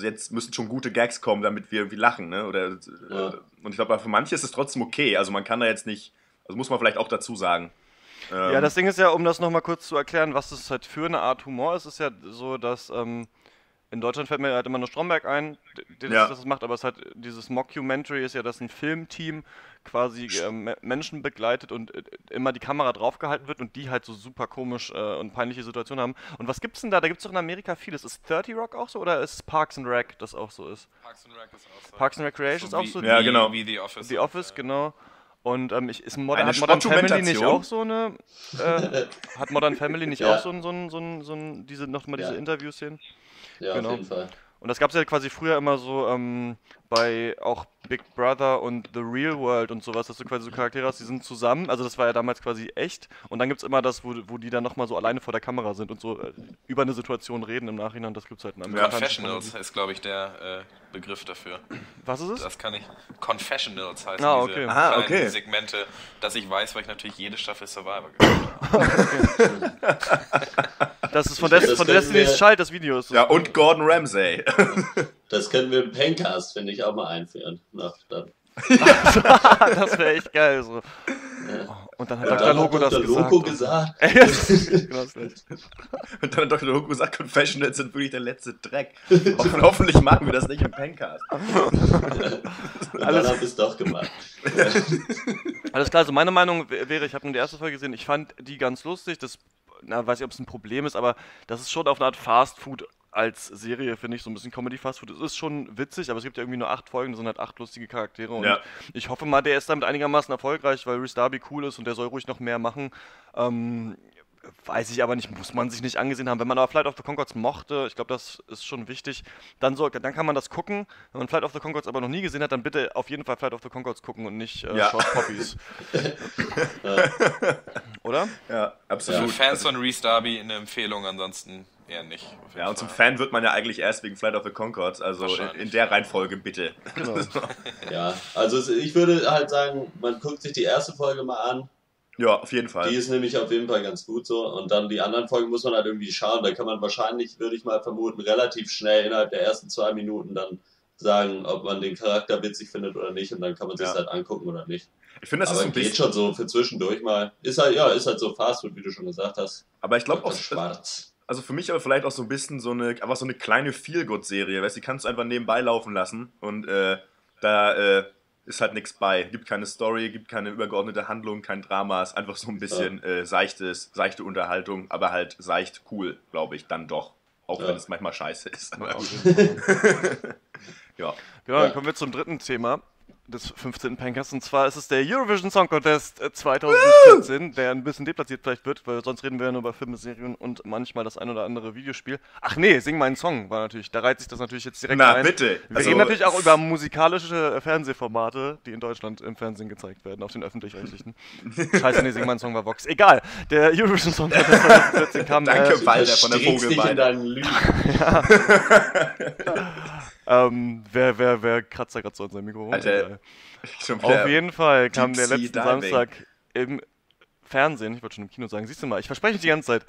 jetzt müssen schon gute Gags kommen, damit wir irgendwie lachen. Ne? Oder, Ja. äh, und ich glaube, für manche ist es trotzdem okay. Also man kann da jetzt nicht, also muss man vielleicht auch dazu sagen. Ähm, Ja, das Ding ist ja, um das nochmal kurz zu erklären, was das halt für eine Art Humor ist, ist ja so, dass ähm, in Deutschland fällt mir halt immer nur Stromberg ein, der Ja. das, das macht, aber es hat dieses Mockumentary ist ja, dass ein Filmteam quasi Me- Menschen begleitet und äh, immer die Kamera draufgehalten wird und die halt so super komisch äh, und peinliche Situationen haben. Und was gibt's denn da? Da gibt's doch in Amerika vieles. Ist 30 Rock auch so oder ist Parks and Rec das auch so ist? Parks and Rec ist auch so. Parks and Recreation ist auch wie, so? Ja, wie, genau. Wie The Office. The Office, genau. Und ähm, ich, ist Modern, Eine hat Modern Family nicht auch so eine. Äh, hat Modern Family nicht Ja. auch so ein, so ein, so ein, so ein diese, noch mal diese Ja. Interview-Szenen? Ja, Genau. auf jeden Fall. Und das gab es ja quasi früher immer so ähm, bei auch Big Brother und The Real World und sowas, dass du quasi so Charaktere hast, die sind zusammen. Also das war ja damals quasi echt. Und dann gibt es immer das, wo, wo die dann nochmal so alleine vor der Kamera sind und so äh, über eine Situation reden im Nachhinein. Das gibt es halt in amerikanischen Confessionals ist, glaube ich, der äh, Begriff dafür. Was ist es? Das kann ich. Confessionals heißen Ah, diese okay. Ah, kleinen okay. Segmente, dass ich weiß, weil ich natürlich jede Staffel Survivor geguckt habe. Das ist von, Des von Destiny's Child, das Video ist. ja, und Gordon Ramsay. Das können wir im Pencast, finde ich, auch mal einführen. Na, dann. das wäre echt geil. So. Und dann hat Und Dr. hat das Dr. gesagt. Gesagt. Und dann hat Dr. Hoku gesagt, Confessionals sind wirklich der letzte Dreck. Hoff hoffentlich machen wir das nicht im Pencast. Und dann hab ich es doch gemacht. Alles klar, also meine Meinung wäre, ich habe nur die erste Folge gesehen, ich fand die ganz lustig, das, na, weiß ich, ob es ein Problem ist, aber das ist schon auf eine Art Fast Food als Serie, finde ich, so ein bisschen Comedy Fast Food. Es ist schon witzig, aber es gibt ja irgendwie nur acht Folgen, das sind halt acht lustige Charaktere und Ja. ich hoffe mal, der ist damit einigermaßen erfolgreich, weil Reese Darby cool ist und der soll ruhig noch mehr machen. Ähm, Weiß ich aber nicht, muss man sich nicht angesehen haben. Wenn man aber Flight of the Concords mochte, ich glaube, das ist schon wichtig, dann, soll, dann kann man das gucken. Wenn man Flight of the Concords aber noch nie gesehen hat, dann bitte auf jeden Fall Flight of the Concords gucken und nicht äh, Ja. Short Copies. Oder? Ja, Für absolut. Fans von Reese Darby eine Empfehlung, ansonsten eher nicht. auf jeden Ja, und zum Fall. Fan wird man ja eigentlich erst wegen Flight of the Concords, also in, der Reihenfolge bitte. Genau. Ja, also ich würde halt sagen, man guckt sich die erste Folge mal an. ja, auf jeden Fall. Die ist nämlich auf jeden Fall ganz gut so. Und dann die anderen Folgen muss man halt irgendwie schauen. Da kann man wahrscheinlich, würde ich mal vermuten, relativ schnell innerhalb der ersten zwei Minuten dann sagen, ob man den Charakter witzig findet oder nicht. Und dann kann man sich Ja. halt angucken oder nicht. Ich finde, das ist Aber so ein geht bisschen. schon so für zwischendurch mal. Ist halt, ja, ist halt so Fast Food, wie du schon gesagt hast. Aber ich glaube auch. Schwarz. Also für mich aber vielleicht auch so ein bisschen so eine, einfach so eine kleine Feel-Good-Serie, weißt du, die kannst du einfach nebenbei laufen lassen und äh, da äh, ist halt nichts bei. Gibt keine Story, gibt keine übergeordnete Handlung, kein Drama, ist einfach so ein bisschen äh, seichtes, seichte Unterhaltung, aber halt seicht cool, glaube ich, dann doch. Auch Ja. wenn es manchmal scheiße ist. Aber, ja. Genau, dann Ja. kommen wir zum dritten Thema des 15. Pankers und zwar ist es der Eurovision Song Contest äh, 2014, der ein bisschen deplatziert vielleicht wird, weil sonst reden wir ja nur über Filme, Serien und manchmal das ein oder andere Videospiel. Ach nee, Sing meinen Song war natürlich, da reiht sich das natürlich jetzt direkt Na, ein. bitte. Wir Also- reden natürlich auch über musikalische äh, Fernsehformate, die in Deutschland im Fernsehen gezeigt werden, auf den öffentlich-rechtlichen. Scheiße, nee, Sing meinen Song war Vox. Egal, der Eurovision Song Contest 2014 kam Danke, äh, Walter von der Vogelweide. deinen Lügen. ähm, wer, wer, wer kratzt da gerade so an seinem Mikro rum? Alter, Schon Auf jeden Fall kam der letzten. Samstag im Fernsehen, ich wollte schon im Kino sagen, siehst du mal, ich verspreche die ganze Zeit.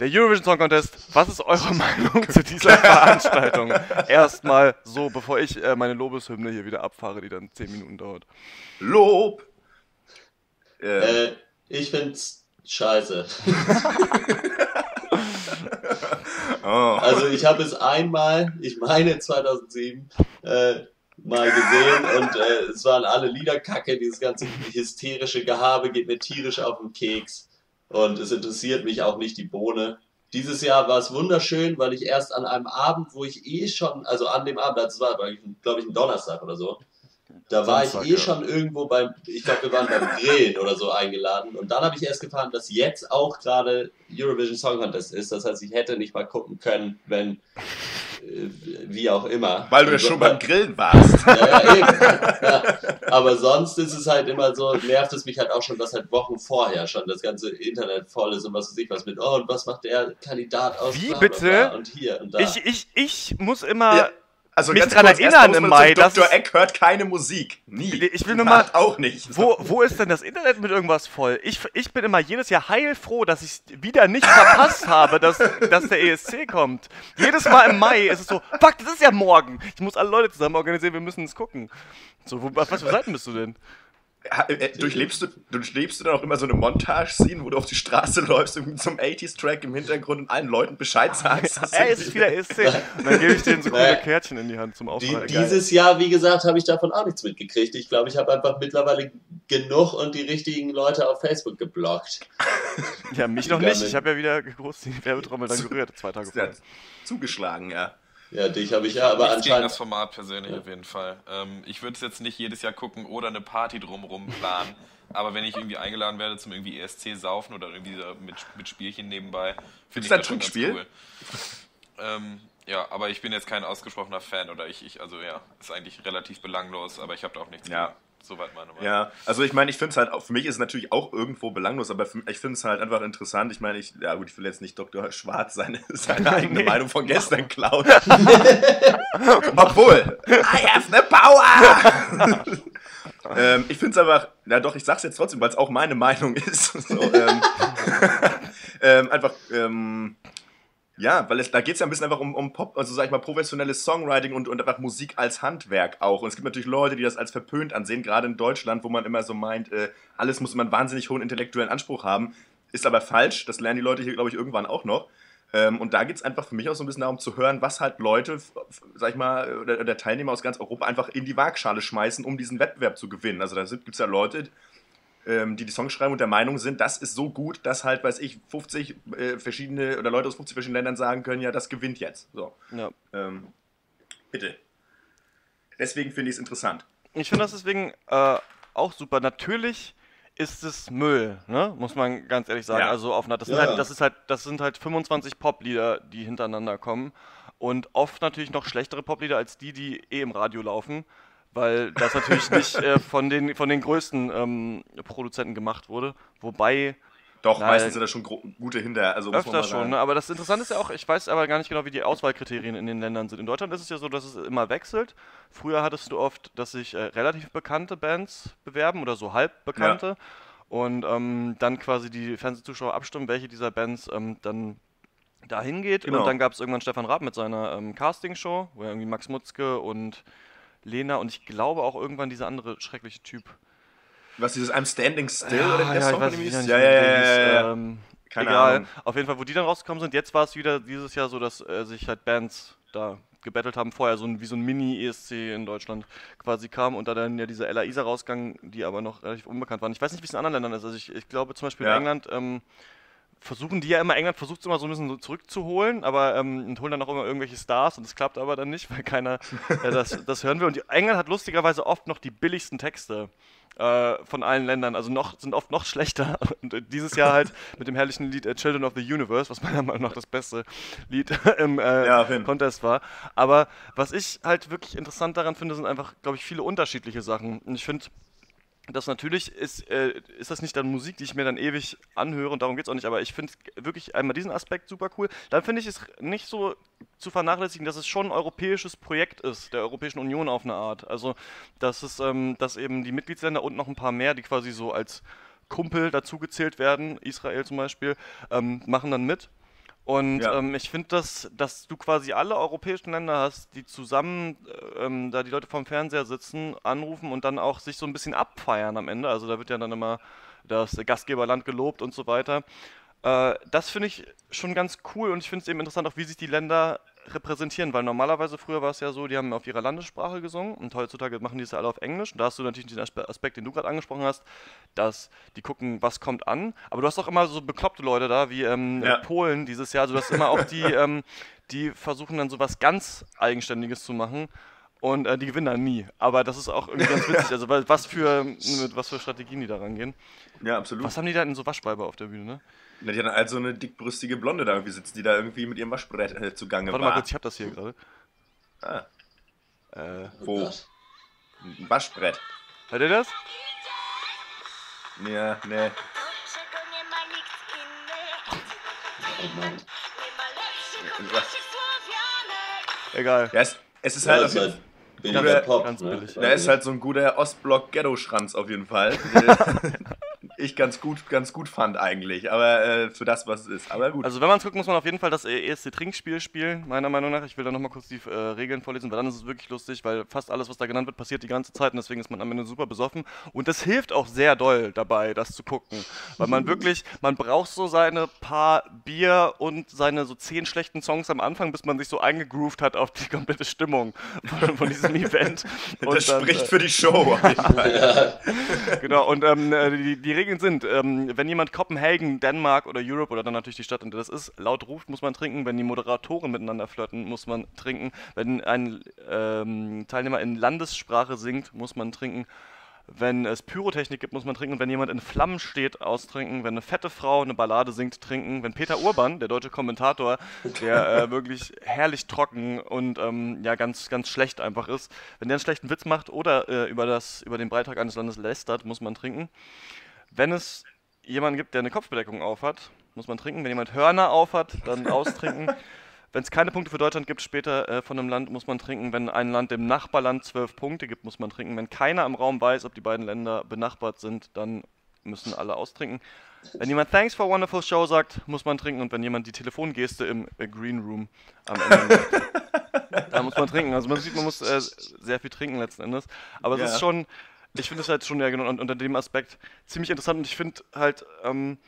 Der Eurovision Song Contest, was ist eure Meinung zu dieser Veranstaltung? Erstmal so, bevor ich äh, meine Lobeshymne hier wieder abfahre, die dann 10 Minuten dauert. Lob! Äh, Äh, ich find's scheiße. Oh. Also ich habe es einmal, ich meine 2007, äh, mal gesehen und äh, es waren alle Lieder kacke, dieses ganze hysterische Gehabe geht mir tierisch auf den Keks und es interessiert mich auch nicht die Bohne. Dieses Jahr war es wunderschön, weil ich erst an einem Abend, wo ich eh schon, also an dem Abend, das war, glaube ich, ein Donnerstag oder so, da war Samstag, ich eh ja. schon irgendwo beim, ich glaube, wir waren beim Grillen oder so eingeladen. Und dann habe ich erst gefahren, dass jetzt auch gerade Eurovision Song Contest ist. Das heißt, ich hätte nicht mal gucken können, wenn, wie auch immer. Weil du ja Und schon beim Grillen warst. ja, ja, eben. Ja. Aber sonst ist es halt immer so, nervt es mich halt auch schon, dass halt Wochen vorher schon das ganze Internet voll ist und was weiß ich was mit, oh, und was macht der Kandidat aus? Wie bitte? bla, Und hier und da. Ich, ich, ich muss immer. Ja. Also Mich dran kurz, erinnern im Mai, dass Dr. Eck hört keine Musik. Nie. Ich will nur mal- auch nicht. Wo, wo ist denn das Internet mit irgendwas voll? Ich, ich bin immer jedes Jahr heilfroh, dass ich wieder nicht verpasst habe, dass, dass der ESC kommt. Jedes Mal im Mai ist es so, fuck, das ist ja morgen. Ich muss alle Leute zusammen organisieren, wir müssen es gucken. So, wo, auf was für Seiten bist du denn? Ha- äh, Durchlebst du, durchlebst du dann auch immer so eine Montage-Scene, wo du auf die Straße läufst so einem 80s-Track im Hintergrund und allen Leuten Bescheid sagst? Ey, es ist wieder ESC. Und dann gebe ich denen so coole. Kärtchen in die Hand zum Die, Auftragen. dieses Jahr, wie gesagt, habe ich davon auch nichts mitgekriegt. Ich glaube, ich habe einfach mittlerweile genug und die richtigen Leute auf Facebook geblockt. Ja, mich noch nicht. Ich habe ja wieder groß die Werbetrommel dann gerührt, zwei Tage Ja, vorher. zugeschlagen, ja. Ja, dich habe ich ja, aber Nichts gegen das anscheinend. Format persönlich auf jeden Fall. Ähm, ich würde es jetzt nicht jedes Jahr gucken oder eine Party drumherum planen. Aber wenn ich irgendwie eingeladen werde zum irgendwie ESC saufen oder irgendwie so mit, mit Spielchen nebenbei, finde Ist ich das schon ganz cool. Ähm, ja, aber ich bin jetzt kein ausgesprochener Fan oder ich, ich also ja, ist eigentlich relativ belanglos, aber ich habe da auch nichts Ja. gegen. Soweit meine Meinung. Ja, also ich meine, ich finde es halt, auch für mich ist es natürlich auch irgendwo belanglos, aber für, ich finde es halt einfach interessant. Ich meine, ich, ja gut, ich will jetzt nicht Dr. Schwarz seine, seine eigene Nee. Meinung von gestern klauen. Obwohl, I have the power! ähm, ich finde es einfach, na doch, ich sag's jetzt trotzdem, weil es auch meine Meinung ist. so, ähm, ähm, einfach, ähm, ja, weil es, da geht es ja ein bisschen einfach um, um Pop, also sag ich mal, professionelles Songwriting und, und einfach Musik als Handwerk auch. Und es gibt natürlich Leute, die das als verpönt ansehen, gerade in Deutschland, wo man immer so meint, äh, alles muss man wahnsinnig hohen intellektuellen Anspruch haben. Ist aber falsch, das lernen die Leute hier, glaube ich, irgendwann auch noch. Ähm, und da geht es einfach für mich auch so ein bisschen darum zu hören, was halt Leute, sag ich mal, oder, oder Teilnehmer aus ganz Europa einfach in die Waagschale schmeißen, um diesen Wettbewerb zu gewinnen. Also da gibt es ja Leute, ähm, die die Songs schreiben und der Meinung sind, das ist so gut, dass halt, weiß ich, 50 äh, verschiedene oder Leute aus 50 verschiedenen Ländern sagen können, ja, das gewinnt jetzt. So, Ja. ähm, bitte. Deswegen finde ich es interessant. Ich finde das deswegen äh, auch super. Natürlich ist es Müll, ne? Muss man ganz ehrlich sagen. Ja. Also auf einer, das, Ja, sind halt, das ist halt, das sind halt 25 Poplieder, die hintereinander kommen. Und oft natürlich noch schlechtere Poplieder als die, die eh im Radio laufen. Weil das natürlich nicht äh, von, den, von den größten ähm, Produzenten gemacht wurde. Wobei Doch, Nein. meistens sind da schon gute hinter. Also Öfter schon, ne? aber das Interessante ist ja auch, ich weiß aber gar nicht genau, wie die Auswahlkriterien in den Ländern sind. In Deutschland ist es ja so, dass es immer wechselt. Früher hattest du oft, dass sich äh, relativ bekannte Bands bewerben oder so halb bekannte und ähm, dann quasi die Fernsehzuschauer abstimmen, welche dieser Bands ähm, dann dahin geht. Genau. Und dann gab es irgendwann Stefan Raab mit seiner ähm, Castingshow, wo er irgendwie Max Mutzke und Lena und ich glaube auch irgendwann dieser andere schreckliche Typ. Was dieses I'm Standing Still Ja, oder der ja, Song weiß Ja, ja, ja, ja. Ähm, Keine egal. Ahnung. Auf jeden Fall, wo die dann rausgekommen sind. Jetzt war es wieder dieses Jahr so, dass äh, sich halt Bands da gebettelt haben. Vorher so ein, wie so ein Mini-ESC in Deutschland quasi kam und da dann ja diese Ella Isa rausgegangen, die aber noch relativ unbekannt waren. Ich weiß nicht, wie es in anderen Ländern ist. Also ich, ich glaube zum Beispiel Ja. in England ähm, versuchen die ja immer, England versucht es immer so ein bisschen so zurückzuholen, aber ähm, und holen dann auch immer irgendwelche Stars und das klappt aber dann nicht, weil keiner äh, das, das hören will. Und die, England hat lustigerweise oft noch die billigsten Texte äh, von allen Ländern, also noch, sind oft noch schlechter. Und äh, dieses Jahr halt mit dem herrlichen Lied äh, Children of the Universe, was meiner Meinung nach das beste Lied im äh, Ja. Contest war. Aber was ich halt wirklich interessant daran finde, sind einfach, glaube ich, viele unterschiedliche Sachen. Und ich finde, das natürlich ist, äh, ist das nicht dann Musik, die ich mir dann ewig anhöre und darum geht es auch nicht, aber ich finde wirklich einmal diesen Aspekt super cool. Dann finde ich es nicht so zu vernachlässigen, dass es schon ein europäisches Projekt ist, der Europäischen Union auf eine Art. Also, dass es, ähm, dass eben die Mitgliedsländer und noch ein paar mehr, die quasi so als Kumpel dazugezählt werden, Israel zum Beispiel, ähm, machen dann mit. Und Ja. ähm, ich finde, dass, dass du quasi alle europäischen Länder hast, die zusammen, äh, ähm, da die Leute vorm Fernseher sitzen, anrufen und dann auch sich so ein bisschen abfeiern am Ende. Also da wird ja dann immer das Gastgeberland gelobt und so weiter. Äh, das finde ich schon ganz cool und ich finde es eben interessant, auch wie sich die Länder repräsentieren, weil normalerweise früher war es ja so, die haben auf ihrer Landessprache gesungen und heutzutage machen die es ja alle auf Englisch. Und da hast du natürlich den Aspe- Aspekt, den du gerade angesprochen hast, dass die gucken, was kommt an. Aber du hast auch immer so bekloppte Leute da, wie ähm, Ja. Polen dieses Jahr. Also du hast immer auch die, ähm, die versuchen dann so was ganz Eigenständiges zu machen. Und äh, die gewinnen dann nie. Aber das ist auch irgendwie ganz witzig. Also was für mit was für Strategien die da rangehen. Ja, absolut. Was haben die da denn so Waschweiber auf der Bühne, ne? Na, die hatten also eine dickbrüstige Blonde da irgendwie sitzen, die da irgendwie mit ihrem Waschbrett äh, zugange Warte war. mal kurz, ich hab das hier gerade. Ah, Äh, wo? Gott. Ein Waschbrett. hört ihr das? Ja, ne. Oh Mann. Egal. Ja, es, es ist Ja, halt auf jeden halt billiger Ganz- Pop. ganz ne? billig. Da ist halt so ein guter Ostblock-Ghetto-Schranz auf jeden Fall. ich ganz gut, ganz gut fand eigentlich, aber äh, für das, was es ist. Aber gut. Also wenn man es guckt, muss man auf jeden Fall das erste Trinkspiel spielen, meiner Meinung nach. Ich will da nochmal kurz die äh, Regeln vorlesen, weil dann ist es wirklich lustig, weil fast alles, was da genannt wird, passiert die ganze Zeit und deswegen ist man am Ende super besoffen. Und das hilft auch sehr doll dabei, das zu gucken. Weil man wirklich, man braucht so seine paar Bier und seine so zehn schlechten Songs am Anfang, bis man sich so eingegroovt hat auf die komplette Stimmung von, von diesem Event. Und das dann, spricht äh, für die Show. Fall. Genau, und ähm, äh, die, die Regeln sind, ähm, wenn jemand Kopenhagen, Dänemark oder Europe oder dann natürlich die Stadt, in der das ist, laut ruft, muss man trinken. Wenn die Moderatoren miteinander flirten, muss man trinken. Wenn ein ähm, Teilnehmer in Landessprache singt, muss man trinken. Wenn es Pyrotechnik gibt, muss man trinken. Und wenn jemand in Flammen steht, austrinken. Wenn eine fette Frau eine Ballade singt, trinken. Wenn Peter Urban, der deutsche Kommentator, der äh, wirklich herrlich trocken und ähm, ja ganz, ganz schlecht einfach ist, wenn der einen schlechten Witz macht oder äh, über, das, über den Beitrag eines Landes lästert, muss man trinken. Wenn es jemanden gibt, der eine Kopfbedeckung aufhat, muss man trinken. Wenn jemand Hörner aufhat, dann austrinken. Wenn es keine Punkte für Deutschland gibt später äh, von einem Land, muss man trinken. Wenn ein Land dem Nachbarland zwölf Punkte gibt, muss man trinken. Wenn keiner im Raum weiß, ob die beiden Länder benachbart sind, dann müssen alle austrinken. Wenn jemand Thanks for a wonderful show sagt, muss man trinken. Und wenn jemand die Telefongeste im äh, Green Room am Ende macht, dann muss man trinken. Also man sieht, man muss äh, sehr viel trinken letzten Endes. Aber es Ja. ist schon, ich finde es halt schon ja genau un- unter dem Aspekt ziemlich interessant. Und ich finde halt ähm,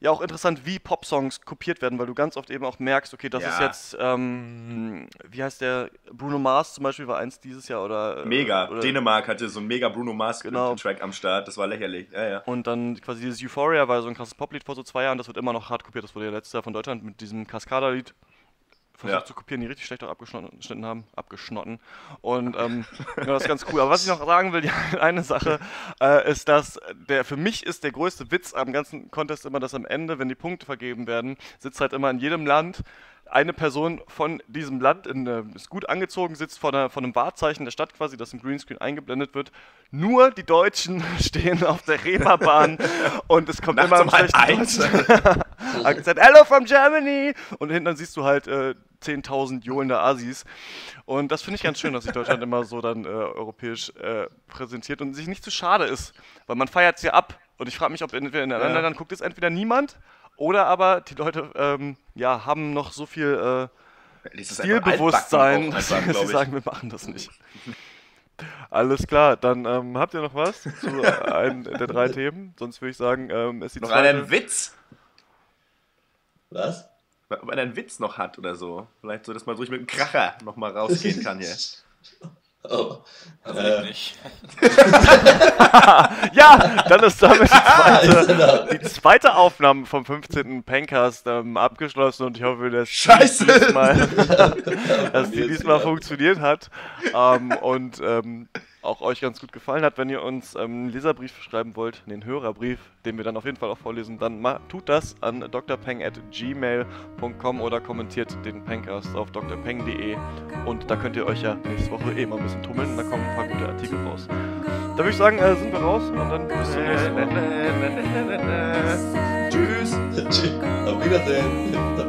ja auch interessant, wie Popsongs kopiert werden, weil du ganz oft eben auch merkst, okay, das ist Ja. jetzt, ähm, wie heißt der, Bruno Mars zum Beispiel war eins dieses Jahr oder... äh, Mega. Oder, Dänemark hatte so einen mega Bruno Mars Genau. Track am Start. Das war lächerlich. Ja, ja. Und dann quasi dieses Euphoria war so ein krasses Poplied vor so zwei Jahren, das wird immer noch hart kopiert. Das wurde ja letztes Jahr von Deutschland mit diesem Cascada-Lied versucht Ja. zu kopieren, die richtig schlecht auch abgeschnitten haben, abgeschnotten. Und ähm, ja, das ist ganz cool. Aber was ich noch sagen will, die eine Sache, äh, ist, dass der für mich ist der größte Witz am ganzen Contest immer, dass am Ende, wenn die Punkte vergeben werden, sitzt halt immer in jedem Land eine Person von diesem Land, in, äh, ist gut angezogen, sitzt vor, einer, vor einem Wahrzeichen der Stadt quasi, das im Greenscreen eingeblendet wird. Nur die Deutschen stehen auf der Reeperbahn und es kommt Nachts immer um schlechten gesagt, Hello from Germany! Und hinten dann siehst du halt äh, 10.000 johlende Asis. Und das finde ich ganz schön, dass sich Deutschland immer so dann äh, europäisch äh, präsentiert und sich nicht zu schade ist. Weil man feiert es ja ab. Und ich frage mich, ob entweder in den anderen Ja. Ländern guckt es entweder niemand oder aber die Leute ähm, ja, haben noch so viel äh, Stilbewusstsein, dass sie ich. sagen, wir machen das nicht. Alles klar, dann ähm, habt ihr noch was zu einem der drei Themen? Sonst würde ich sagen, ähm, ist die Noch zweite. einen Witz? Was? Ob einer einen Witz noch hat oder so. Vielleicht so, dass man ruhig mit einem Kracher nochmal rausgehen kann hier. Oh. Also Äh, ich nicht. Ja, dann ist damit die ist zweite, da? die zweite Aufnahme vom 15. Pencast ähm, abgeschlossen und ich hoffe, dass die Scheiße! diesmal, dass die diesmal funktioniert hat ähm, und ähm, auch euch ganz gut gefallen hat. Wenn ihr uns ähm, einen Leserbrief schreiben wollt, einen Hörerbrief, den wir dann auf jeden Fall auch vorlesen, dann ma tut das an drpeng.gmail.com oder kommentiert den Pencast auf drpeng.de und da könnt ihr euch ja nächste Woche eh mal ein bisschen tummeln und da kommen ein paar gute Artikel raus. Da würde ich sagen, äh, sind wir raus und dann bis zum nächsten Mal. Tschüss. Tschüss. Auf Wiedersehen.